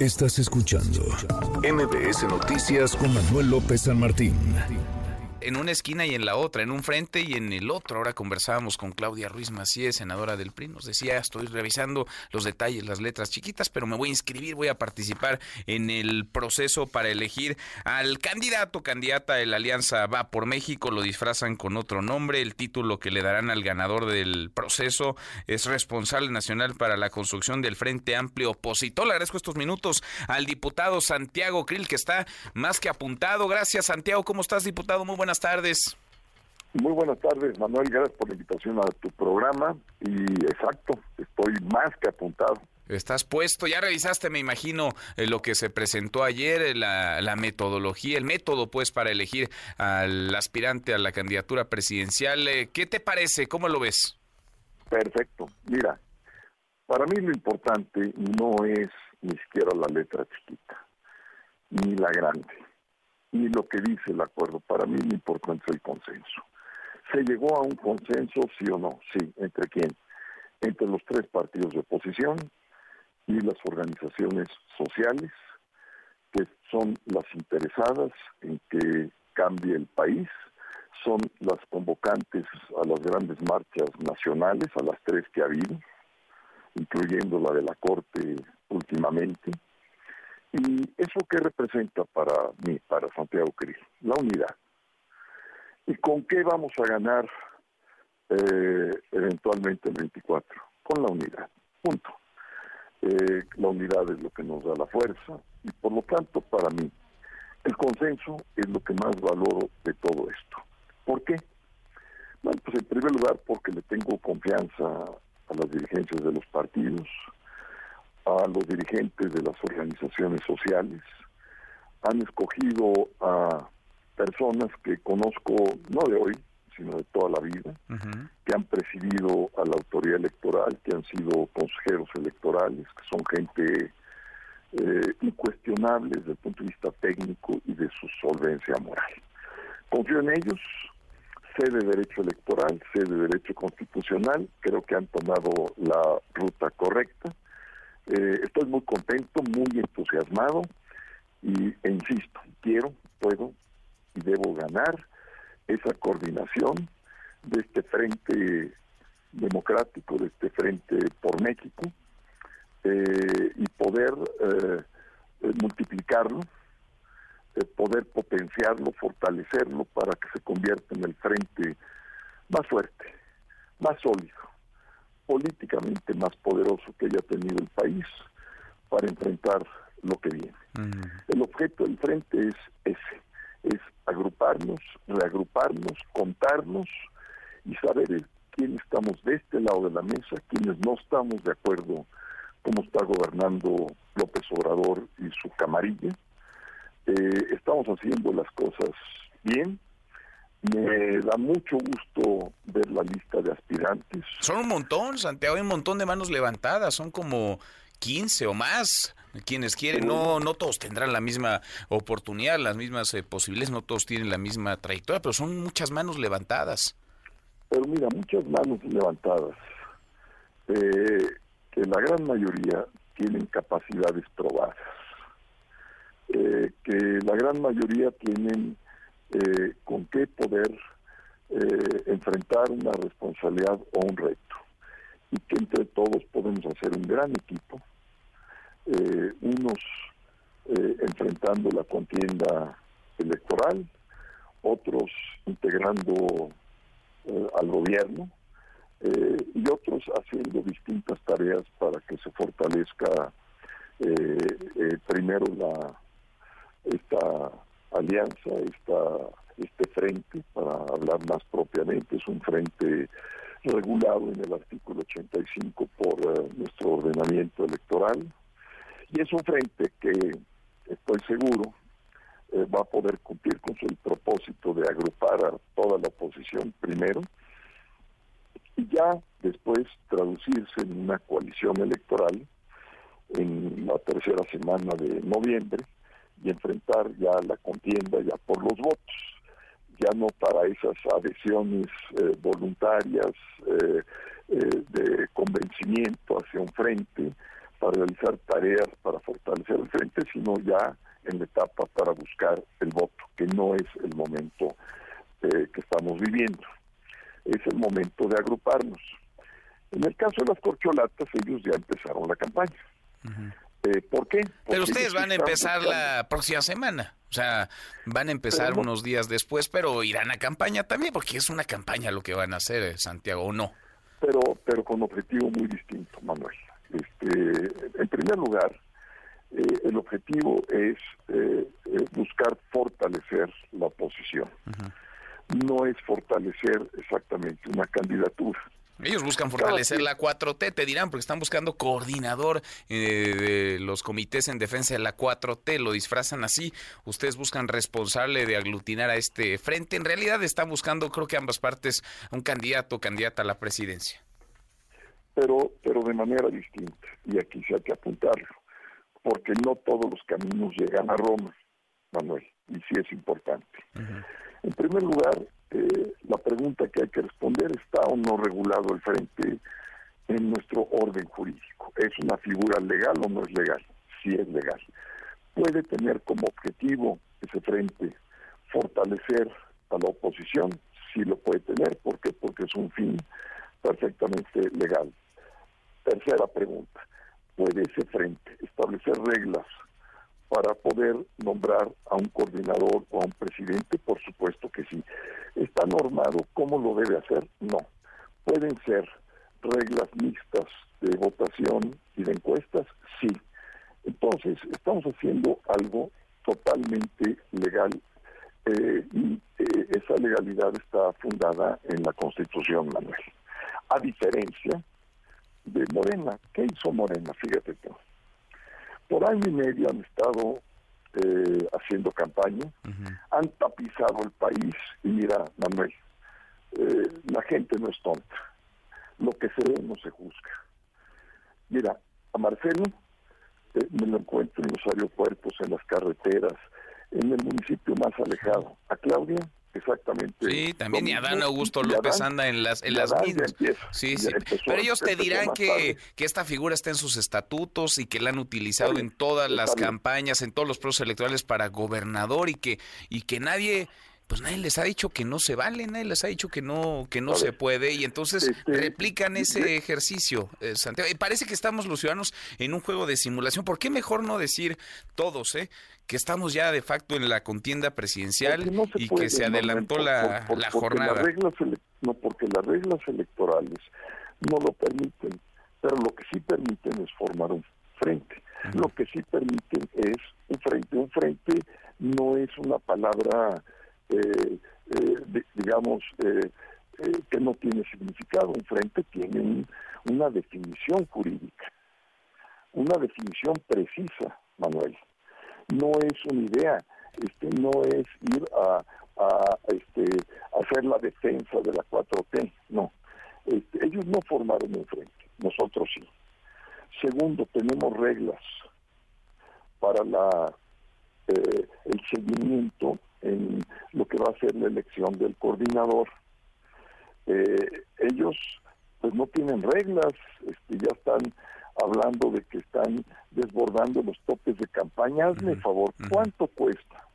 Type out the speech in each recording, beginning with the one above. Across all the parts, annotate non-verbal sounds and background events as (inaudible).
Estás escuchando MBS Noticias con Manuel López San Martín en una esquina y en la otra, en un frente y en el otro. Ahora conversábamos con Claudia Ruiz Macías, senadora del PRI. Nos decía, estoy revisando los detalles, las letras chiquitas, pero me voy a inscribir, voy a participar en el proceso para elegir al candidato, candidata de la Alianza Va por México. Lo disfrazan con otro nombre. El título que le darán al ganador del proceso es responsable nacional para la construcción del Frente Amplio Opositor. Le agradezco estos minutos al diputado Santiago Krill, que está más que apuntado. Gracias, Santiago. ¿Cómo estás, diputado? Muy buenas buenas tardes. Muy buenas tardes, Manuel. Gracias por la invitación a tu programa. Y exacto, estoy más que apuntado. Estás puesto, ya revisaste, me imagino, eh, lo que se presentó ayer, eh, la, la, metodología, el método, pues, para elegir al aspirante a la candidatura presidencial. Eh, ¿Qué te parece? ¿Cómo lo ves? Perfecto. Mira, para mí lo importante no es ni siquiera la letra chiquita, ni la grande ni lo que dice el acuerdo. Para mí lo importante es el consenso. ¿Se llegó a un consenso, sí o no? Sí. ¿Entre quién? Entre los tres partidos de oposición y las organizaciones sociales, que son las interesadas en que cambie el país, son las convocantes a las grandes marchas nacionales, a las tres que ha habido, incluyendo la de la Corte últimamente, ¿Y eso qué representa para mí, para Santiago Cris? La unidad. ¿Y con qué vamos a ganar eh, eventualmente el 24? Con la unidad. Punto. Eh, la unidad es lo que nos da la fuerza y por lo tanto para mí el consenso es lo que más valoro de todo esto. ¿Por qué? Bueno, pues en primer lugar porque le tengo confianza a las dirigencias de los partidos, a los dirigentes de las organizaciones sociales, han escogido a personas que conozco no de hoy, sino de toda la vida, que han presidido a la autoridad electoral, que han sido consejeros electorales, que son gente eh, incuestionable desde el punto de vista técnico y de su solvencia moral. Confío en ellos, sé de derecho electoral, sé de derecho constitucional, creo que han tomado la ruta correcta eh, estoy muy contento, muy entusiasmado y, e insisto, quiero, puedo y debo ganar esa coordinación de este frente democrático, de este frente por México eh, y poder eh, multiplicarlo, poder potenciarlo, fortalecerlo para que se convierta en el frente más fuerte, más sólido políticamente más poderoso que haya tenido el país para enfrentar lo que viene. El objeto del frente es ese, es agruparnos, reagruparnos, contarnos y saber quién estamos de este lado de la mesa, quiénes no estamos de acuerdo cómo está gobernando López Obrador y su camarilla. Eh, estamos haciendo las cosas bien, me da mucho gusto ver la lista de aspirantes. Son un montón, Santiago, hay un montón de manos levantadas, son como 15 o más quienes quieren. No, no todos tendrán la misma oportunidad, las mismas eh, posibilidades, no todos tienen la misma trayectoria, pero son muchas manos levantadas. Pero mira, muchas manos levantadas, eh, que la gran mayoría tienen capacidades probadas, eh, que la gran mayoría tienen eh, con qué poder eh, enfrentar una responsabilidad o un reto. Y que entre todos podemos hacer un gran equipo, eh, unos enfrentando la contienda electoral, otros integrando al gobierno y otros haciendo distintas tareas para que se fortalezca primero la esta alianza, esta, este frente, para hablar más propiamente, es un frente regulado en el artículo 85 por eh, nuestro ordenamiento electoral. Y es un frente que estoy seguro eh, va a poder cumplir con su propósito de agrupar a toda la oposición primero y ya después traducirse en una coalición electoral en la tercera semana de noviembre y enfrentar ya la contienda ya por los votos, ya no para esas adhesiones eh, voluntarias eh, eh, de convencimiento hacia un frente, para realizar tareas para fortalecer el frente, sino ya en la etapa para buscar el voto, que no es el momento eh, que estamos viviendo. Es el momento de agruparnos. En el caso de las corcholatas, ellos ya empezaron la campaña. Eh, ¿Por qué? pero ustedes van a empezar la próxima semana. O sea, van a empezar unos días después, pero irán a campaña también, porque es una campaña lo que van a hacer, eh, Santiago, ¿o no? Pero, pero con objetivo muy distinto, Manuel. Este, en primer lugar, eh, el objetivo es buscar fortalecer la oposición. No es fortalecer exactamente una candidatura. Ellos buscan fortalecer la 4T, te dirán, porque están buscando coordinador eh, de los comités en defensa de la 4T, lo disfrazan así. Ustedes buscan responsable de aglutinar a este frente. En realidad están buscando, creo que ambas partes, un candidato o candidata a la presidencia. Pero, pero de manera distinta, y aquí se hay que apuntarlo, porque no todos los caminos llegan a Roma, Manuel, y sí es importante. En primer lugar, eh, la pregunta que hay que responder, ¿está o no regulado el frente en nuestro orden jurídico? ¿Es una figura legal o no es legal? Sí es legal. ¿Puede tener como objetivo ese frente fortalecer a la oposición? Sí lo puede tener. ¿Por qué? Porque es un fin perfectamente legal. Tercera pregunta. ¿Puede ese frente establecer reglas para poder nombrar a un coordinador o a un presidente? Por supuesto que sí. ¿Está normado cómo lo debe hacer? No. ¿Pueden ser reglas mixtas de votación y de encuestas? Sí. Entonces, estamos haciendo algo totalmente legal eh, y eh, esa legalidad está fundada en la Constitución, Manuel. A diferencia de Morena. ¿Qué hizo Morena? Fíjate tú por año y medio han estado eh, haciendo campaña, han tapizado el país y mira, Manuel, eh, la gente no es tonta, lo que se ve no se juzga. Mira, a Marcelo eh, me lo encuentro en los aeropuertos, en las carreteras, en el municipio más alejado. A Claudia Exactamente. Sí, también y Adán Augusto López anda en las en las mismas. sí, sí. Pero ellos te dirán que, que, esta figura está en sus estatutos y que la han utilizado en todas las campañas, en todos los procesos electorales para gobernador y que y que nadie pues nadie les ha dicho que no se vale, nadie les ha dicho que no que no se puede y entonces este, replican ese ejercicio, eh, Santiago. Y parece que estamos los ciudadanos en un juego de simulación. ¿Por qué mejor no decir todos, eh, que estamos ya de facto en la contienda presidencial y que se adelantó la, la jornada? reglas no, porque las reglas electorales no lo permiten, pero lo que sí permiten es formar un frente. Lo que sí permiten es un frente. Un frente no es una palabra eh, eh, digamos, eh, que no tiene significado. Un frente tiene una definición jurídica, una definición precisa, Manuel. No es una idea, este, no es ir a, este, hacer la defensa de la 4T, no. Este, ellos no formaron un frente, nosotros sí. Segundo, tenemos reglas para la el seguimiento en lo que va a ser la elección del coordinador. Eh, ellos pues no tienen reglas, este, ya están hablando de que están desbordando los topes de campaña. Hazme favor, ¿cuánto cuesta?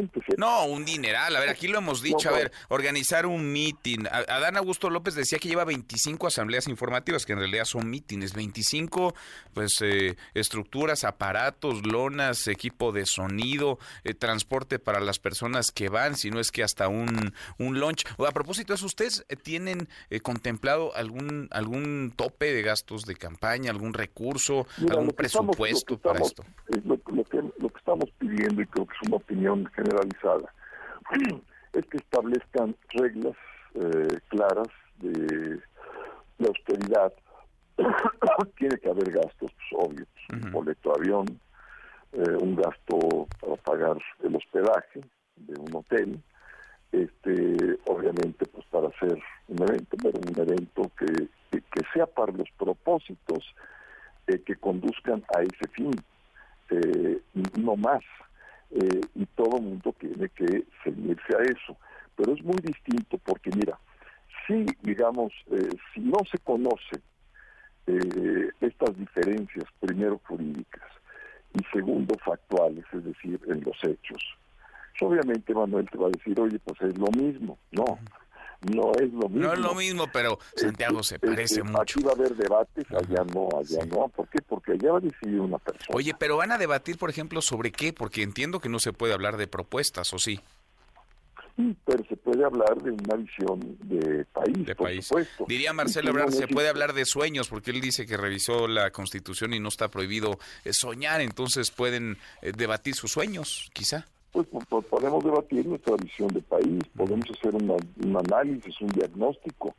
La gente No, un dineral. A ver, aquí lo hemos dicho. a ver, organizar un meeting. Adán Augusto López decía que lleva 25 asambleas informativas, que en realidad son mítines. 25, pues, eh, estructuras, aparatos, lonas, equipo de sonido, eh, transporte para las personas que van, si no es que hasta un, un lunch. O a propósito eso, ¿ustedes eh, tienen contemplado algún algún tope de gastos de campaña, algún recurso, algún presupuesto para esto? Lo, que, lo que estamos pidiendo, y creo que es una opinión generalizada, (clears throat) es que establezcan reglas eh, claras de, la austeridad. (coughs) Tiene que haber gastos, pues, obvio, pues, un boleto de avión, eh, un gasto para pagar el hospedaje de un hotel, este obviamente pues para hacer un evento, pero un evento que, que, sea para los propósitos eh, que conduzcan a ese fin, no más. Eh, y todo el mundo tiene que seguirse a eso. Pero es muy distinto porque, mira, si, digamos, eh, si no se conoce eh, estas diferencias, primero jurídicas y segundo factuales, es decir, en los hechos. Obviamente Manuel te va a decir, oye, pues es lo mismo. No, no es lo mismo. No es lo mismo, pero Santiago se parece mucho. Aquí va a haber debates, allá no, allá no. ¿Por qué? Porque allá va a decidir una persona. Oye, pero van a debatir, por ejemplo, sobre qué, porque entiendo que no se puede hablar de propuestas, ¿o sí? pero se puede hablar de una visión de país, de por Supuesto. Diría Marcelo Ebrard, se puede hablar de sueños, porque él dice que revisó la Constitución y no está prohibido eh, soñar, entonces pueden eh, debatir sus sueños, quizá. Pues, podemos debatir nuestra visión de país, podemos hacer un análisis, un diagnóstico,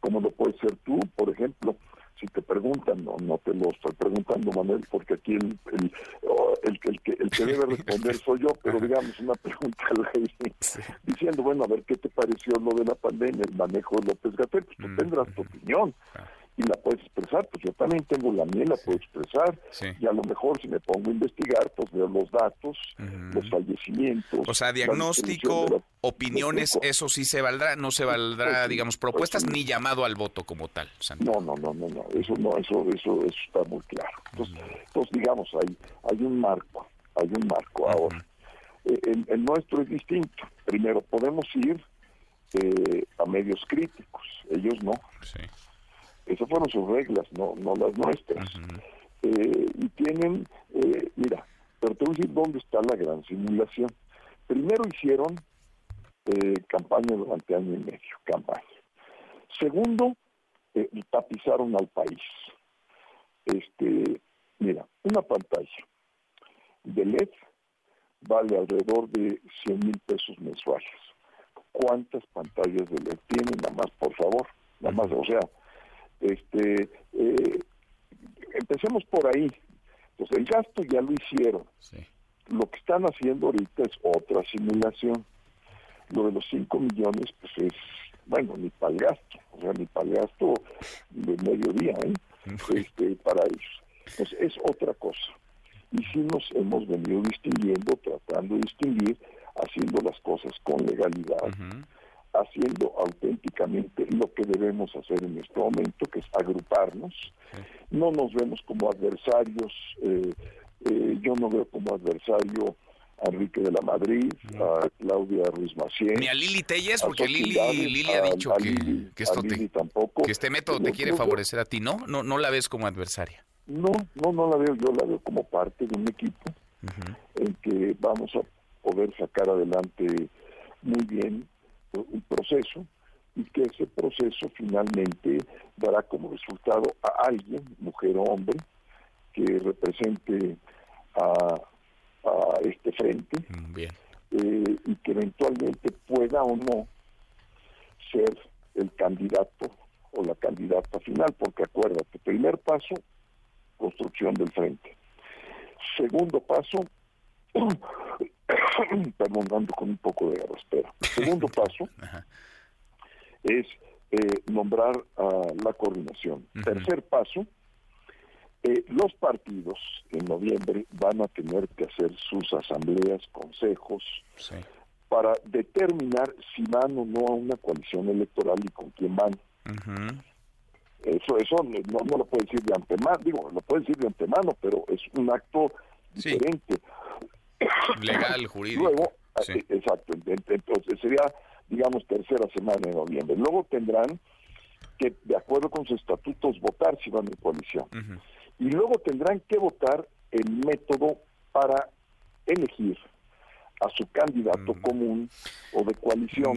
como lo puedes ser tú, por ejemplo si te preguntan, no, no te lo estoy preguntando, Manuel, porque aquí el, el, el, que, el que debe responder (laughs) soy yo, pero digamos una pregunta diciendo, bueno, a ver, ¿qué te pareció lo de la pandemia, el manejo de López Gatel? Pues tú tendrás tu opinión y la puedes expresar, pues yo también tengo la mía, la puedo expresar, y a lo mejor si me pongo a investigar, pues veo los datos, los fallecimientos. O sea, diagnóstico, opiniones, eso sí se valdrá, no se valdrá, pues digamos, pues propuestas ni llamado al voto como tal. No, no, no, no, no, eso no, eso, eso, eso está muy claro. Entonces, entonces digamos, hay, hay un marco, hay un marco ahora. Eh, el, nuestro es distinto. Primero, podemos ir eh, a medios críticos, ellos no. Sí esas fueron sus reglas, no, no las nuestras. Eh, y tienen, eh, mira, pero te voy a decir dónde está la gran simulación. Primero hicieron eh, campaña durante año y medio, campaña. Segundo, tapizaron al país. Este, mira, una pantalla de LED vale alrededor de 100 mil pesos mensuales. ¿Cuántas pantallas de LED tienen? Nada más, por favor. Nada más, o sea, este, eh, empecemos por ahí. Entonces, el gasto ya lo hicieron. Lo que están haciendo ahorita es otra simulación. Lo de los 5 millones, pues es, bueno, ni para el gasto, o sea, ni para el gasto de mediodía, ¿eh? (laughs) este, para ellos. Pues es otra cosa. Y sí nos hemos venido distinguiendo, tratando de distinguir, haciendo las cosas con legalidad haciendo auténticamente lo que debemos hacer en este momento, que es agruparnos. No nos vemos como adversarios, eh, eh, yo no veo como adversario a Enrique de la Madrid, a Claudia Ruiz Maciel. Ni a Lili Telles, porque Lili, ha dicho que, esto tampoco. que este método te quiere favorecer a ti, ¿no? ¿no? No la ves como adversaria. No, no, no la veo, yo la veo como parte de un equipo en que vamos a poder sacar adelante muy bien un proceso y que ese proceso finalmente dará como resultado a alguien, mujer o hombre, que represente a, este frente mm, eh, y que eventualmente pueda o no ser el candidato o la candidata final, porque acuérdate, primer paso, construcción del frente. Segundo paso, (clears throat) (coughs) perdón, dando con un poco de espera. (laughs) Segundo paso es eh, nombrar a la coordinación. Tercer paso, eh, los partidos en noviembre van a tener que hacer sus asambleas, consejos, para determinar si van o no a una coalición electoral y con quién van. Eso, eso no, no, lo puede decir de antemano, digo, lo puede decir de antemano, pero es un acto diferente. Legal, (coughs) jurídico. Luego, exacto, entonces sería, digamos, tercera semana de noviembre. Luego tendrán que, de acuerdo con sus estatutos, votar si van en coalición. Y luego tendrán que votar el método para elegir a su candidato mm. común o de coalición.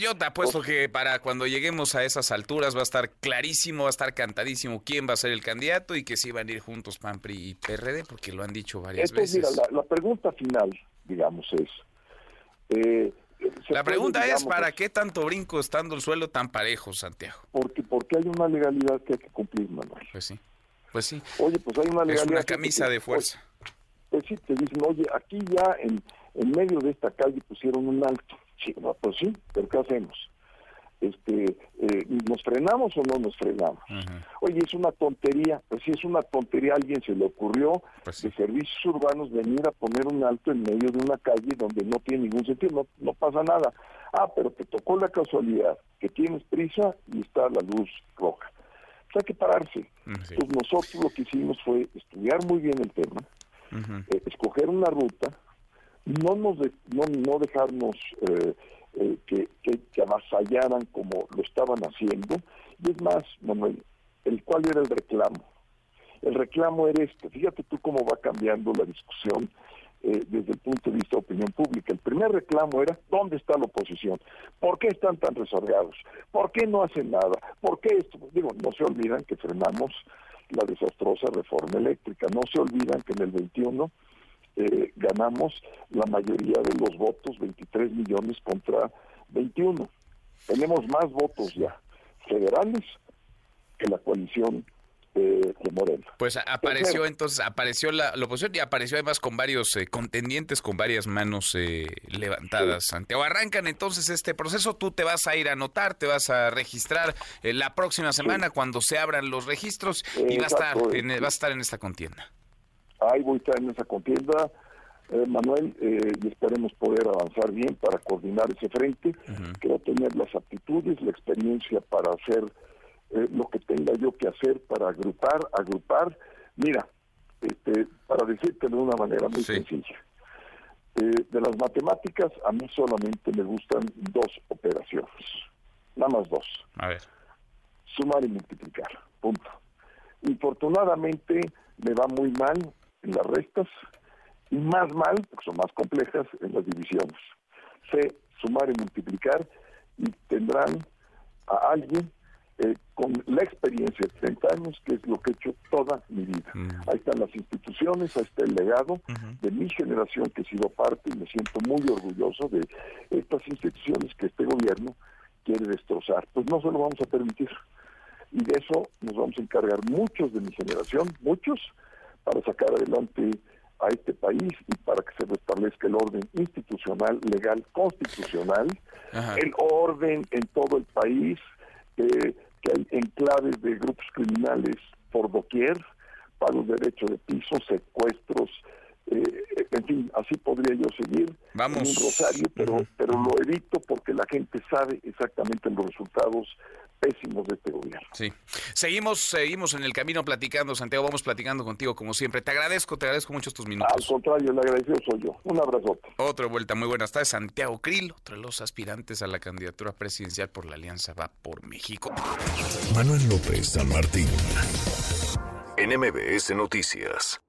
Yo te apuesto que para cuando lleguemos a esas alturas va a estar clarísimo, va a estar cantadísimo quién va a ser el candidato y que si van a ir juntos PAN, PRI y PRD, porque lo han dicho varias veces. Mira, la, pregunta final, digamos, es... Eh, la pregunta es, ¿para qué tanto brinco estando el suelo tan parejo, Santiago? Porque, porque hay una legalidad que hay que cumplir, Manuel. Pues sí, pues sí. Oye, pues hay una legalidad... Es una camisa de fuerza. Pues, sí, te dicen, oye, aquí ya en en medio de esta calle pusieron un alto. Sí, pues sí, pero ¿qué hacemos? Este, eh, ¿Nos frenamos o no nos frenamos? Oye, es una tontería, pues sí es una tontería, a alguien se le ocurrió pues de servicios urbanos venir a poner un alto en medio de una calle donde no tiene ningún sentido, no, no pasa nada. Ah, pero te tocó la casualidad que tienes prisa y está la luz roja. pues hay que pararse. Mm. Entonces nosotros lo que hicimos fue estudiar muy bien el tema, eh, escoger una ruta, no nos de- no, no dejarnos eh, eh, que, que, avasallaran como lo estaban haciendo. Y es más, Manuel, el cuál era el reclamo. El reclamo era este. Fíjate tú cómo va cambiando la discusión eh, desde el punto de vista de opinión pública. El primer reclamo era ¿dónde está la oposición? ¿Por qué están tan rezagados? ¿Por qué no hacen nada? ¿Por qué esto? Digo, no se olvidan que frenamos la desastrosa reforma eléctrica. No se olvidan que en el 21 eh, ganamos la mayoría de los votos, 23 millones contra 21. Tenemos más votos ya federales que la coalición eh, de Morena. Pues apareció entonces, apareció la, la oposición y apareció además con varios eh, contendientes, con varias manos eh, levantadas. Santiago, arrancan entonces este proceso, tú te vas a ir a anotar, te vas a registrar eh, la próxima semana cuando se abran los registros y va a estar en, sí. va a estar en esta contienda. Ahí voy a estar en esa contienda, eh, Manuel, eh, y esperemos poder avanzar bien para coordinar ese frente. Quiero tener las aptitudes, la experiencia para hacer eh, lo que tenga yo que hacer para agrupar, agrupar. Mira, este, para decirte de una manera muy Sí. sencilla. Eh, de las matemáticas, a mí solamente me gustan dos operaciones, nada más dos A ver. sumar y multiplicar. Punto. Infortunadamente me va muy mal en las restas y más mal, porque son más complejas, en las divisiones. Sé sumar y multiplicar y tendrán a alguien eh, con la experiencia de 30 años, que es lo que he hecho toda mi vida. Mm. Ahí están las instituciones, ahí está el legado de mi generación que he sido parte y me siento muy orgulloso de estas instituciones que este gobierno quiere destrozar. Pues no se lo vamos a permitir. Y de eso nos vamos a encargar muchos de mi generación, muchos, para sacar adelante a este país y para que se restablezca el orden institucional, legal, constitucional, Ajá. el orden en todo el país, eh, que hay enclaves de grupos criminales por doquier, pagos de derecho de piso, secuestros, eh, en fin, así podría yo seguir Vamos. en un rosario, pero, pero lo evito porque la gente sabe exactamente los resultados pésimos de este gobierno. Sí. Seguimos, seguimos en el camino platicando, Santiago, vamos platicando contigo como siempre. Te agradezco, te agradezco mucho tus Al minutos. contrario, el agradecido soy yo. Un abrazote. Otra vuelta, muy buenas tardes. Santiago Krill, otro de los aspirantes a la candidatura presidencial por la Alianza Va por México. Manuel López San Martín. En MBS Noticias.